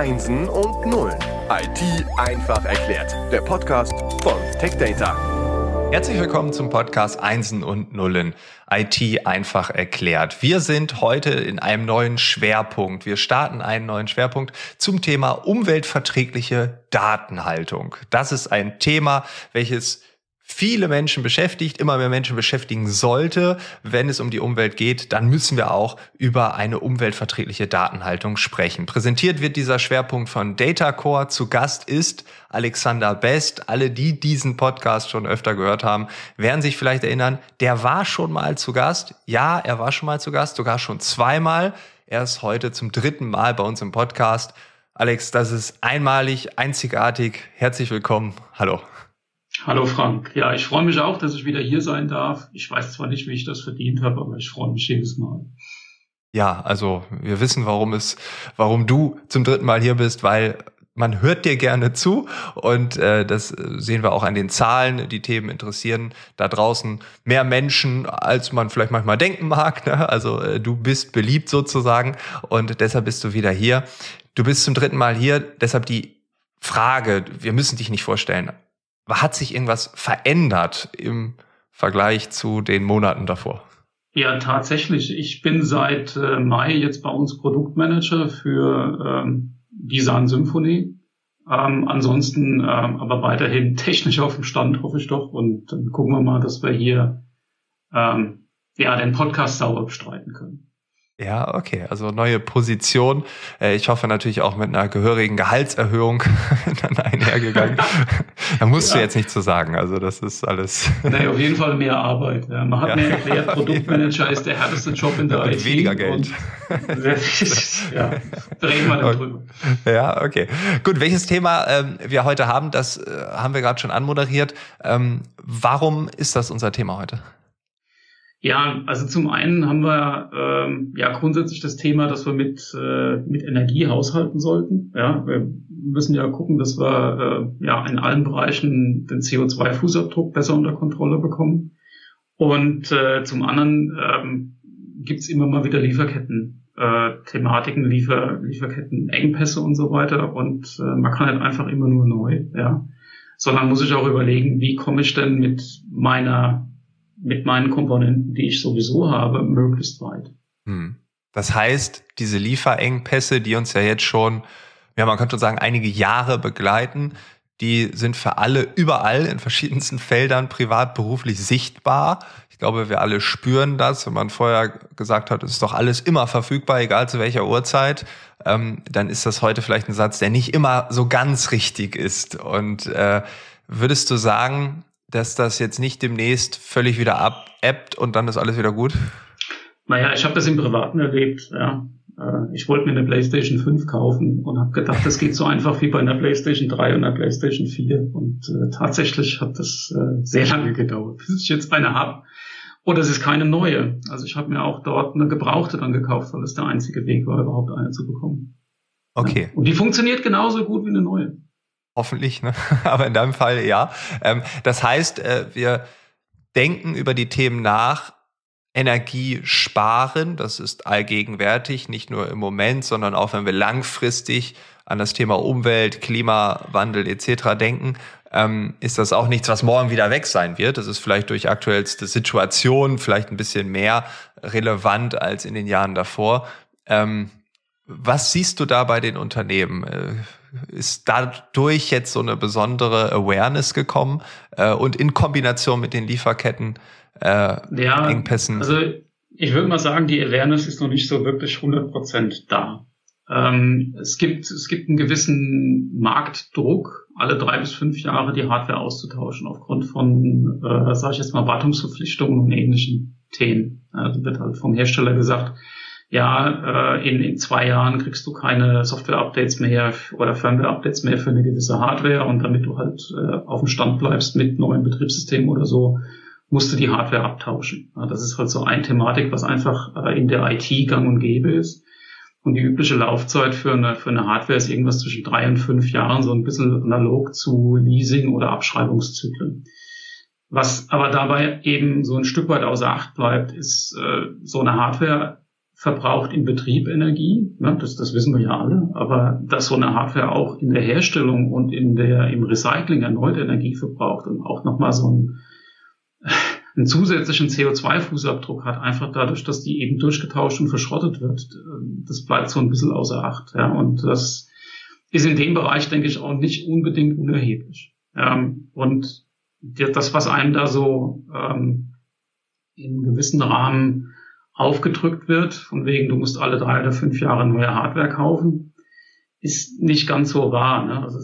Einsen und Nullen. IT einfach erklärt. Der Podcast von TechData. Herzlich willkommen zum Podcast Einsen und Nullen. IT einfach erklärt. Wir sind heute in einem neuen Schwerpunkt. Wir starten einen neuen Schwerpunkt zum Thema umweltverträgliche Datenhaltung. Das ist ein Thema, welches viele Menschen beschäftigt, immer mehr Menschen beschäftigen sollte, wenn es um die Umwelt geht, dann müssen wir auch über eine umweltverträgliche Datenhaltung sprechen. Präsentiert wird dieser Schwerpunkt von Datacore. Zu Gast ist Alexander Best. Alle, die diesen Podcast schon öfter gehört haben, werden sich vielleicht erinnern, der war schon mal zu Gast. Ja, er war schon mal zu Gast, sogar schon zweimal. Er ist heute zum dritten Mal bei uns im Podcast. Alex, das ist einmalig, einzigartig. Herzlich willkommen. Hallo. Hallo Frank. Ja, ich freue mich auch, dass ich wieder hier sein darf. Ich weiß zwar nicht, wie ich das verdient habe, aber ich freue mich jedes Mal. Ja, also wir wissen, warum es, warum du zum dritten Mal hier bist, weil man hört dir gerne zu und äh, das sehen wir auch an den Zahlen. Die Themen interessieren da draußen mehr Menschen, als man vielleicht manchmal denken mag. Ne? Also äh, du bist beliebt sozusagen und deshalb bist du wieder hier. Du bist zum dritten Mal hier, deshalb die Frage, wir müssen dich nicht vorstellen, hat sich irgendwas verändert im Vergleich zu den Monaten davor? Ja, tatsächlich. Ich bin seit äh, Mai jetzt bei uns Produktmanager für ähm, Design Symphony. Ähm, ansonsten ähm, aber weiterhin technisch auf dem Stand, hoffe ich doch. Und dann gucken wir mal, dass wir hier ähm, ja den Podcast sauber bestreiten können. Ja, okay. Also neue Position. Äh, ich hoffe natürlich auch mit einer gehörigen Gehaltserhöhung dann einhergegangen. da musst ja. du jetzt nicht zu sagen. Also das ist alles. Nee, auf jeden Fall mehr Arbeit. Man hat ja. mir erklärt, Produktmanager ist der härteste Job in der Mit IT. Weniger Geld. ja, reden wir darüber. Ja, okay. Gut, welches Thema ähm, wir heute haben, das äh, haben wir gerade schon anmoderiert. Ähm, warum ist das unser Thema heute? Ja, also zum einen haben wir ähm, ja grundsätzlich das Thema, dass wir mit, äh, mit Energie haushalten sollten. Ja, wir müssen ja gucken, dass wir äh, ja in allen Bereichen den CO2-Fußabdruck besser unter Kontrolle bekommen. Und äh, zum anderen ähm, gibt es immer mal wieder Lieferketten, äh, Thematiken, Liefer, Lieferketten, Engpässe und so weiter. Und äh, man kann halt einfach immer nur neu, ja. Sondern muss ich auch überlegen, wie komme ich denn mit meiner mit meinen Komponenten, die ich sowieso habe, möglichst weit. Hm. Das heißt, diese Lieferengpässe, die uns ja jetzt schon, ja, man könnte sagen, einige Jahre begleiten, die sind für alle überall in verschiedensten Feldern privat, beruflich sichtbar. Ich glaube, wir alle spüren das. Wenn man vorher gesagt hat, es ist doch alles immer verfügbar, egal zu welcher Uhrzeit, ähm, dann ist das heute vielleicht ein Satz, der nicht immer so ganz richtig ist. Und äh, würdest du sagen, dass das jetzt nicht demnächst völlig wieder abebbt und dann ist alles wieder gut? Naja, ich habe das im Privaten erlebt. Ja. Äh, ich wollte mir eine PlayStation 5 kaufen und habe gedacht, das geht so einfach wie bei einer PlayStation 3 und einer PlayStation 4. Und äh, tatsächlich hat das äh, sehr lange gedauert, bis ich jetzt eine habe. Oder es ist keine neue. Also ich habe mir auch dort eine gebrauchte dann gekauft, weil es der einzige Weg war, überhaupt eine zu bekommen. Okay. Ja. Und die funktioniert genauso gut wie eine neue. Hoffentlich, ne? aber in deinem Fall ja. Ähm, das heißt, äh, wir denken über die Themen nach, Energie sparen, das ist allgegenwärtig, nicht nur im Moment, sondern auch wenn wir langfristig an das Thema Umwelt, Klimawandel etc. denken, ähm, ist das auch nichts, was morgen wieder weg sein wird. Das ist vielleicht durch aktuellste Situation vielleicht ein bisschen mehr relevant als in den Jahren davor. Ähm, was siehst du da bei den Unternehmen? Ist dadurch jetzt so eine besondere Awareness gekommen äh, und in Kombination mit den Lieferketten äh, ja, Engpässen? Also ich würde mal sagen, die Awareness ist noch nicht so wirklich 100% da. Ähm, es gibt es gibt einen gewissen Marktdruck, alle drei bis fünf Jahre die Hardware auszutauschen aufgrund von, äh, sage ich jetzt mal, Wartungsverpflichtungen und ähnlichen Themen. Also wird halt vom Hersteller gesagt, ja, äh, in, in zwei Jahren kriegst du keine Software-Updates mehr oder Firmware-Updates mehr für eine gewisse Hardware und damit du halt äh, auf dem Stand bleibst mit neuen Betriebssystemen oder so, musst du die Hardware abtauschen. Ja, das ist halt so eine Thematik, was einfach äh, in der IT gang und gäbe ist. Und die übliche Laufzeit für eine, für eine Hardware ist irgendwas zwischen drei und fünf Jahren, so ein bisschen analog zu Leasing oder Abschreibungszyklen. Was aber dabei eben so ein Stück weit außer Acht bleibt, ist äh, so eine Hardware verbraucht im Betrieb Energie, ne, das, das wissen wir ja alle, aber dass so eine Hardware auch in der Herstellung und in der, im Recycling erneut Energie verbraucht und auch nochmal so einen, einen zusätzlichen CO2-Fußabdruck hat, einfach dadurch, dass die eben durchgetauscht und verschrottet wird, das bleibt so ein bisschen außer Acht. Ja, und das ist in dem Bereich, denke ich, auch nicht unbedingt unerheblich. Ähm, und das, was einem da so ähm, in gewissen Rahmen aufgedrückt wird, von wegen, du musst alle drei oder fünf Jahre neue Hardware kaufen, ist nicht ganz so wahr. Ne? Also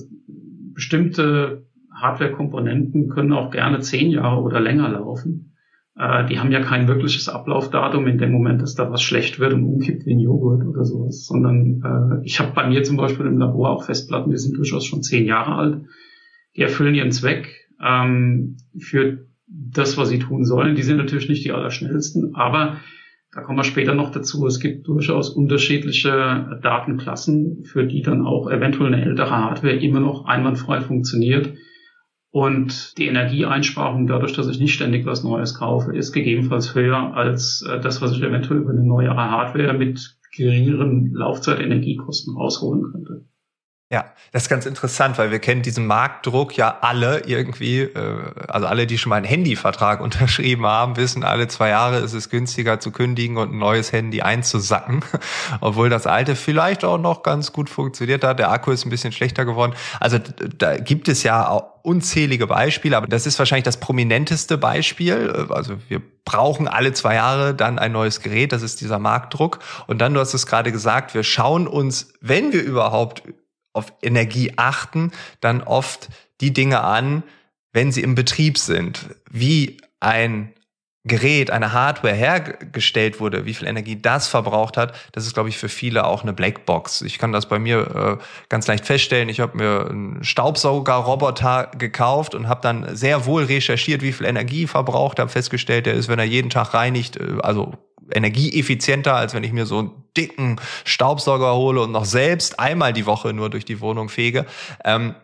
bestimmte Hardware-Komponenten können auch gerne zehn Jahre oder länger laufen. Äh, die haben ja kein wirkliches Ablaufdatum in dem Moment, dass da was schlecht wird und umkippt wie ein Joghurt oder sowas, sondern äh, ich habe bei mir zum Beispiel im Labor auch Festplatten, die sind durchaus schon zehn Jahre alt. Die erfüllen ihren Zweck ähm, für das, was sie tun sollen. Die sind natürlich nicht die allerschnellsten, aber da kommen wir später noch dazu. Es gibt durchaus unterschiedliche Datenklassen, für die dann auch eventuell eine ältere Hardware immer noch einwandfrei funktioniert. Und die Energieeinsparung dadurch, dass ich nicht ständig was Neues kaufe, ist gegebenenfalls höher als äh, das, was ich eventuell über eine neuere Hardware mit geringeren Laufzeit-Energiekosten rausholen könnte. Ja, das ist ganz interessant, weil wir kennen diesen Marktdruck ja alle irgendwie, äh, also alle, die schon mal einen Handyvertrag unterschrieben haben, wissen, alle zwei Jahre ist es günstiger zu kündigen und ein neues Handy einzusacken, obwohl das alte vielleicht auch noch ganz gut funktioniert hat. Der Akku ist ein bisschen schlechter geworden. Also da gibt es ja unzählige Beispiele, aber das ist wahrscheinlich das prominenteste Beispiel. Also wir brauchen alle zwei Jahre dann ein neues Gerät, das ist dieser Marktdruck. Und dann, du hast es gerade gesagt, wir schauen uns, wenn wir überhaupt auf Energie achten, dann oft die Dinge an, wenn sie im Betrieb sind, wie ein Gerät, eine Hardware hergestellt wurde, wie viel Energie das verbraucht hat, das ist, glaube ich, für viele auch eine Blackbox. Ich kann das bei mir äh, ganz leicht feststellen. Ich habe mir einen Staubsaugerroboter gekauft und habe dann sehr wohl recherchiert, wie viel Energie verbraucht, habe festgestellt, der ist, wenn er jeden Tag reinigt, äh, also energieeffizienter, als wenn ich mir so einen dicken Staubsauger hole und noch selbst einmal die Woche nur durch die Wohnung fege. Ähm,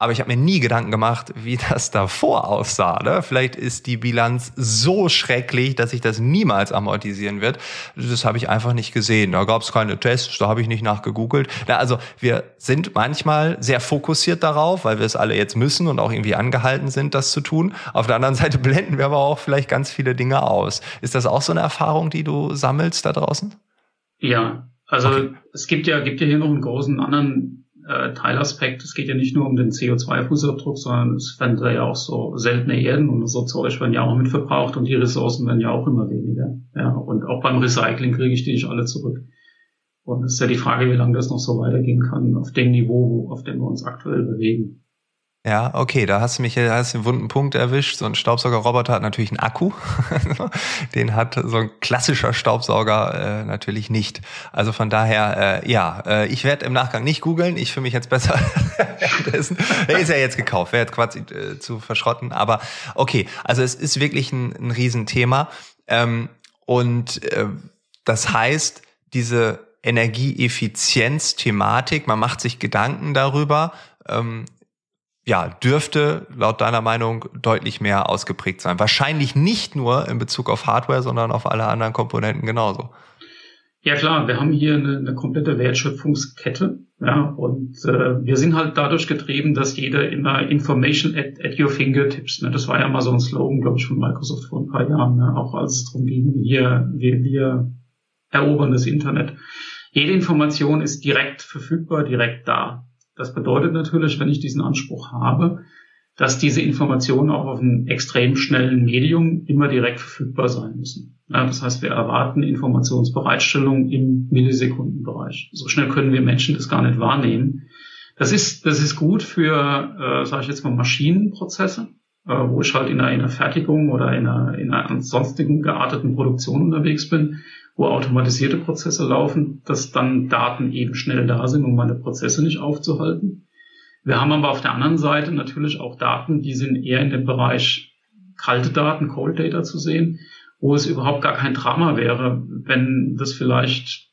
aber ich habe mir nie Gedanken gemacht, wie das davor aussah. Ne? Vielleicht ist die Bilanz so schrecklich, dass sich das niemals amortisieren wird. Das habe ich einfach nicht gesehen. Da gab es keine Tests, da habe ich nicht nachgegoogelt. Na, also wir sind manchmal sehr fokussiert darauf, weil wir es alle jetzt müssen und auch irgendwie angehalten sind, das zu tun. Auf der anderen Seite blenden wir aber auch vielleicht ganz viele Dinge aus. Ist das auch so eine Erfahrung, die du sammelst da draußen? Ja, also okay. es gibt ja, gibt ja hier noch einen großen anderen äh, Teilaspekt. Es geht ja nicht nur um den CO2-Fußabdruck, sondern es werden ja auch so seltene Erden und so Zeug werden ja auch mit verbraucht und die Ressourcen werden ja auch immer weniger. Ja, und auch beim Recycling kriege ich die nicht alle zurück. Und es ist ja die Frage, wie lange das noch so weitergehen kann auf dem Niveau, auf dem wir uns aktuell bewegen. Ja, okay, da hast du mich da hast du einen wunden Punkt erwischt. So ein Staubsaugerroboter hat natürlich einen Akku. Den hat so ein klassischer Staubsauger äh, natürlich nicht. Also von daher, äh, ja, äh, ich werde im Nachgang nicht googeln. Ich fühle mich jetzt besser. Der ist ja jetzt gekauft, wäre jetzt quasi äh, zu verschrotten. Aber okay, also es ist wirklich ein, ein Riesenthema. Ähm, und äh, das heißt, diese Energieeffizienz-Thematik, man macht sich Gedanken darüber, ähm, ja, dürfte laut deiner Meinung deutlich mehr ausgeprägt sein. Wahrscheinlich nicht nur in Bezug auf Hardware, sondern auf alle anderen Komponenten genauso. Ja klar, wir haben hier eine, eine komplette Wertschöpfungskette, ja, und äh, wir sind halt dadurch getrieben, dass jeder immer Information at, at your fingertips, ne, das war ja mal so ein Slogan, glaube ich, von Microsoft vor ein paar Jahren, ne, auch als es darum ging, hier, wir, wir erobern das Internet. Jede Information ist direkt verfügbar, direkt da. Das bedeutet natürlich, wenn ich diesen Anspruch habe, dass diese Informationen auch auf einem extrem schnellen Medium immer direkt verfügbar sein müssen. Ja, das heißt, wir erwarten Informationsbereitstellung im Millisekundenbereich. So schnell können wir Menschen das gar nicht wahrnehmen. Das ist, das ist gut für, äh, sage ich jetzt mal, Maschinenprozesse, äh, wo ich halt in einer, in einer Fertigung oder in einer, in einer sonstigen gearteten Produktion unterwegs bin wo automatisierte Prozesse laufen, dass dann Daten eben schnell da sind, um meine Prozesse nicht aufzuhalten. Wir haben aber auf der anderen Seite natürlich auch Daten, die sind eher in dem Bereich kalte Daten, Cold Data zu sehen, wo es überhaupt gar kein Drama wäre, wenn das vielleicht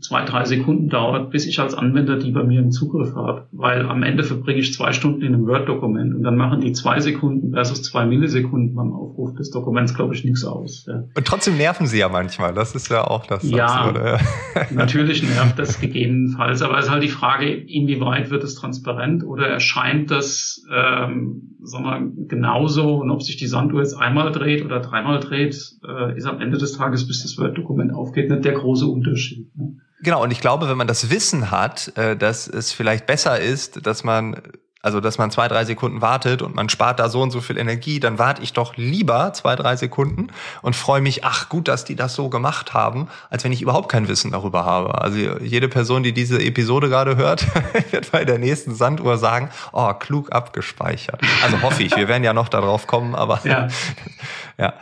zwei, drei Sekunden dauert, bis ich als Anwender die bei mir im Zugriff habe. Weil am Ende verbringe ich zwei Stunden in einem Word-Dokument und dann machen die zwei Sekunden versus zwei Millisekunden beim Aufruf des Dokuments, glaube ich, nichts aus. Ja. Und trotzdem nerven sie ja manchmal. Das ist ja auch das. Ja, oder? natürlich nervt das gegebenenfalls. Aber es ist halt die Frage, inwieweit wird es transparent oder erscheint das ähm, sagen wir, genauso und ob sich die Sanduhr jetzt einmal dreht oder dreimal dreht, äh, ist am Ende des Tages, bis das Word-Dokument aufgeht, nicht der große Unterschied. Ne? Genau, und ich glaube, wenn man das Wissen hat, äh, dass es vielleicht besser ist, dass man also, dass man zwei, drei Sekunden wartet und man spart da so und so viel Energie, dann warte ich doch lieber zwei, drei Sekunden und freue mich, ach gut, dass die das so gemacht haben, als wenn ich überhaupt kein Wissen darüber habe. Also jede Person, die diese Episode gerade hört, wird bei der nächsten Sanduhr sagen, oh, klug abgespeichert. Also hoffe ich, wir werden ja noch darauf kommen, aber ja. ja.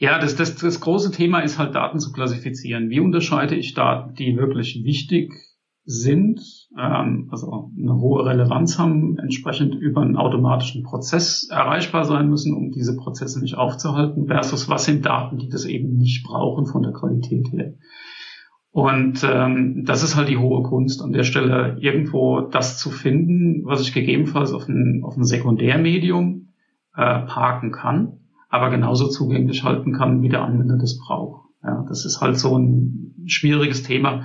Ja, das, das, das große Thema ist halt Daten zu klassifizieren. Wie unterscheide ich Daten, die wirklich wichtig sind, ähm, also eine hohe Relevanz haben, entsprechend über einen automatischen Prozess erreichbar sein müssen, um diese Prozesse nicht aufzuhalten, versus was sind Daten, die das eben nicht brauchen von der Qualität her. Und ähm, das ist halt die hohe Kunst, an der Stelle irgendwo das zu finden, was ich gegebenenfalls auf ein, auf ein Sekundärmedium äh, parken kann, aber genauso zugänglich halten kann, wie der Anwender das braucht. Ja, das ist halt so ein schwieriges Thema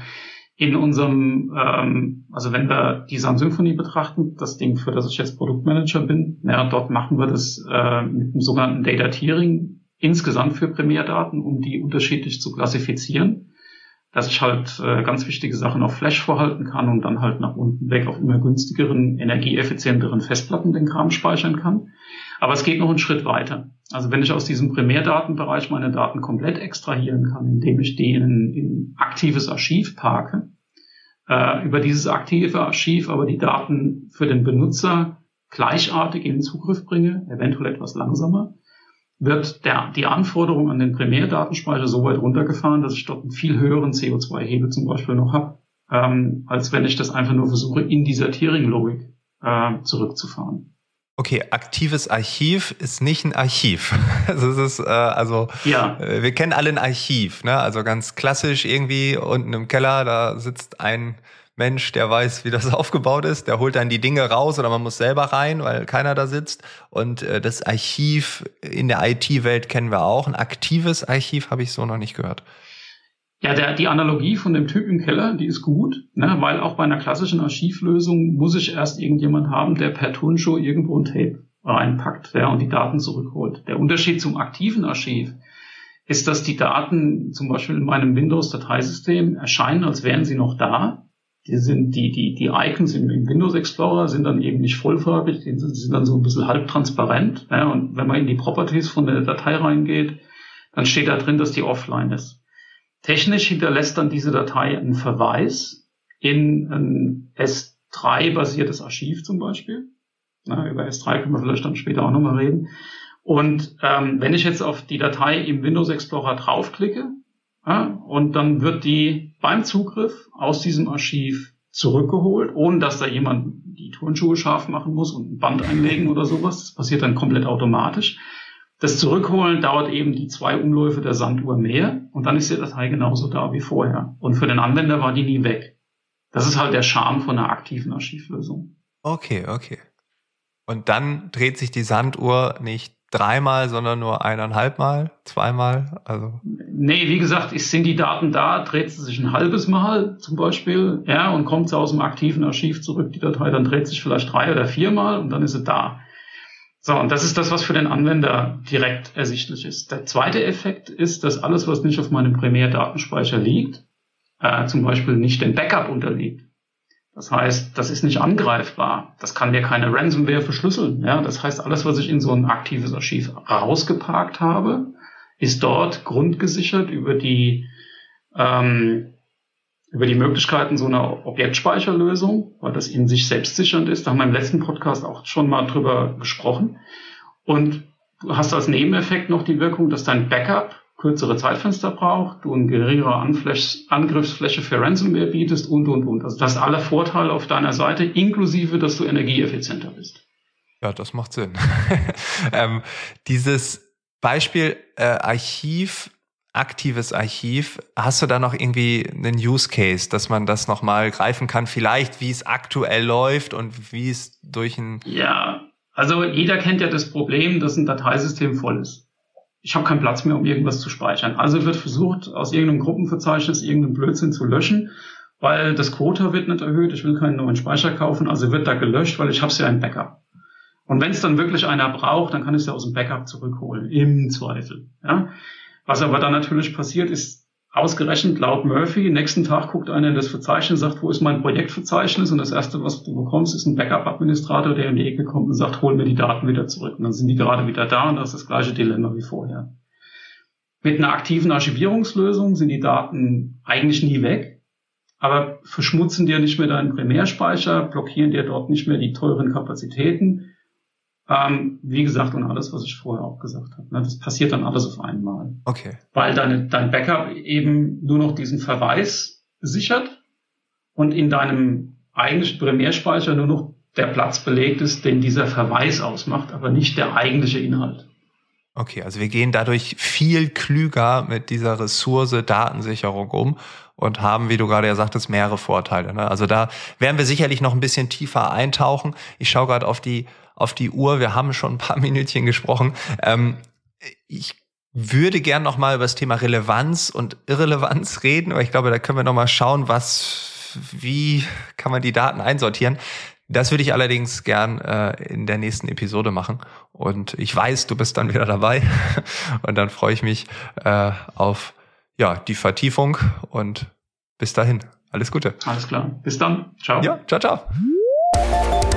in unserem, ähm, also wenn wir die Sun Symphony betrachten, das Ding, für das ich jetzt Produktmanager bin, ja, dort machen wir das äh, mit dem sogenannten Data Tiering insgesamt für Primärdaten, um die unterschiedlich zu klassifizieren, dass ich halt äh, ganz wichtige Sachen auf Flash vorhalten kann und dann halt nach unten weg auf immer günstigeren, energieeffizienteren Festplatten den Kram speichern kann. Aber es geht noch einen Schritt weiter. Also wenn ich aus diesem Primärdatenbereich meine Daten komplett extrahieren kann, indem ich die in, in aktives Archiv parke, äh, über dieses aktive Archiv aber die Daten für den Benutzer gleichartig in den Zugriff bringe, eventuell etwas langsamer, wird der, die Anforderung an den Primärdatenspeicher so weit runtergefahren, dass ich dort einen viel höheren CO2-Hebel zum Beispiel noch habe, ähm, als wenn ich das einfach nur versuche, in dieser Tiering-Logik äh, zurückzufahren. Okay, aktives Archiv ist nicht ein Archiv. Also es ist äh, also ja. Äh, wir kennen alle ein Archiv, ne? Also ganz klassisch irgendwie unten im Keller, da sitzt ein Mensch, der weiß, wie das aufgebaut ist, der holt dann die Dinge raus oder man muss selber rein, weil keiner da sitzt. Und äh, das Archiv in der IT-Welt kennen wir auch. Ein aktives Archiv habe ich so noch nicht gehört. Ja, der, die Analogie von dem Typ im Keller, die ist gut, ne, weil auch bei einer klassischen Archivlösung muss ich erst irgendjemand haben, der per Turnschuh irgendwo ein Tape reinpackt ja, und die Daten zurückholt. Der Unterschied zum aktiven Archiv ist, dass die Daten zum Beispiel in meinem Windows-Dateisystem erscheinen, als wären sie noch da. Die sind die, die, die Icons im, im Windows Explorer sind dann eben nicht vollfarbig, die sind, sind dann so ein bisschen halbtransparent. Ja, und wenn man in die Properties von der Datei reingeht, dann steht da drin, dass die offline ist. Technisch hinterlässt dann diese Datei einen Verweis in ein S3-basiertes Archiv zum Beispiel. Na, über S3 können wir vielleicht dann später auch nochmal reden. Und ähm, wenn ich jetzt auf die Datei im Windows Explorer draufklicke, ja, und dann wird die beim Zugriff aus diesem Archiv zurückgeholt, ohne dass da jemand die Turnschuhe scharf machen muss und ein Band einlegen oder sowas. Das passiert dann komplett automatisch. Das Zurückholen dauert eben die zwei Umläufe der Sanduhr mehr und dann ist die Datei genauso da wie vorher. Und für den Anwender war die nie weg. Das ist halt der Charme von einer aktiven Archivlösung. Okay, okay. Und dann dreht sich die Sanduhr nicht dreimal, sondern nur eineinhalbmal, zweimal? Also. Nee, wie gesagt, sind die Daten da, dreht sie sich ein halbes Mal zum Beispiel, ja, und kommt sie aus dem aktiven Archiv zurück, die Datei, dann dreht sich vielleicht drei oder viermal und dann ist sie da. So, und das ist das, was für den Anwender direkt ersichtlich ist. Der zweite Effekt ist, dass alles, was nicht auf meinem Primärdatenspeicher liegt, äh, zum Beispiel nicht dem Backup unterliegt. Das heißt, das ist nicht angreifbar. Das kann mir keine Ransomware verschlüsseln. Ja, das heißt, alles, was ich in so ein aktives Archiv rausgeparkt habe, ist dort grundgesichert über die ähm, über die Möglichkeiten so einer Objektspeicherlösung, weil das in sich selbstsichernd ist. Da haben wir im letzten Podcast auch schon mal drüber gesprochen. Und du hast als Nebeneffekt noch die Wirkung, dass dein Backup kürzere Zeitfenster braucht, du eine geringere Angriffsfläche für Ransomware bietest und, und, und. Also das alle Vorteile auf deiner Seite, inklusive, dass du energieeffizienter bist. Ja, das macht Sinn. ähm, dieses Beispiel äh, Archiv aktives Archiv. Hast du da noch irgendwie einen Use Case, dass man das nochmal greifen kann? Vielleicht, wie es aktuell läuft und wie es durch ein... Ja, also jeder kennt ja das Problem, dass ein Dateisystem voll ist. Ich habe keinen Platz mehr, um irgendwas zu speichern. Also wird versucht, aus irgendeinem Gruppenverzeichnis irgendeinen Blödsinn zu löschen, weil das Quota wird nicht erhöht. Ich will keinen neuen Speicher kaufen, also wird da gelöscht, weil ich habe ja ein Backup. Und wenn es dann wirklich einer braucht, dann kann ich es ja aus dem Backup zurückholen, im Zweifel. Ja? Was aber dann natürlich passiert, ist ausgerechnet laut Murphy, nächsten Tag guckt einer in das Verzeichnis, sagt, wo ist mein Projektverzeichnis? Und das erste, was du bekommst, ist ein Backup-Administrator, der in die Ecke kommt und sagt, hol mir die Daten wieder zurück. Und dann sind die gerade wieder da und das ist das gleiche Dilemma wie vorher. Mit einer aktiven Archivierungslösung sind die Daten eigentlich nie weg, aber verschmutzen dir nicht mehr deinen Primärspeicher, blockieren dir dort nicht mehr die teuren Kapazitäten ähm, wie gesagt, und alles, was ich vorher auch gesagt habe. Ne? Das passiert dann alles auf einmal. Okay. Weil deine, dein Backup eben nur noch diesen Verweis sichert und in deinem eigentlichen Primärspeicher nur noch der Platz belegt ist, den dieser Verweis ausmacht, aber nicht der eigentliche Inhalt. Okay, also wir gehen dadurch viel klüger mit dieser Ressource Datensicherung um und haben, wie du gerade ja sagtest, mehrere Vorteile. Ne? Also da werden wir sicherlich noch ein bisschen tiefer eintauchen. Ich schaue gerade auf die auf die Uhr. Wir haben schon ein paar Minütchen gesprochen. Ähm, ich würde gern noch mal über das Thema Relevanz und Irrelevanz reden, aber ich glaube, da können wir noch mal schauen, was, wie kann man die Daten einsortieren. Das würde ich allerdings gern äh, in der nächsten Episode machen. Und ich weiß, du bist dann wieder dabei. Und dann freue ich mich äh, auf ja, die Vertiefung und bis dahin. Alles Gute. Alles klar. Bis dann. Ciao. Ja, ciao, ciao.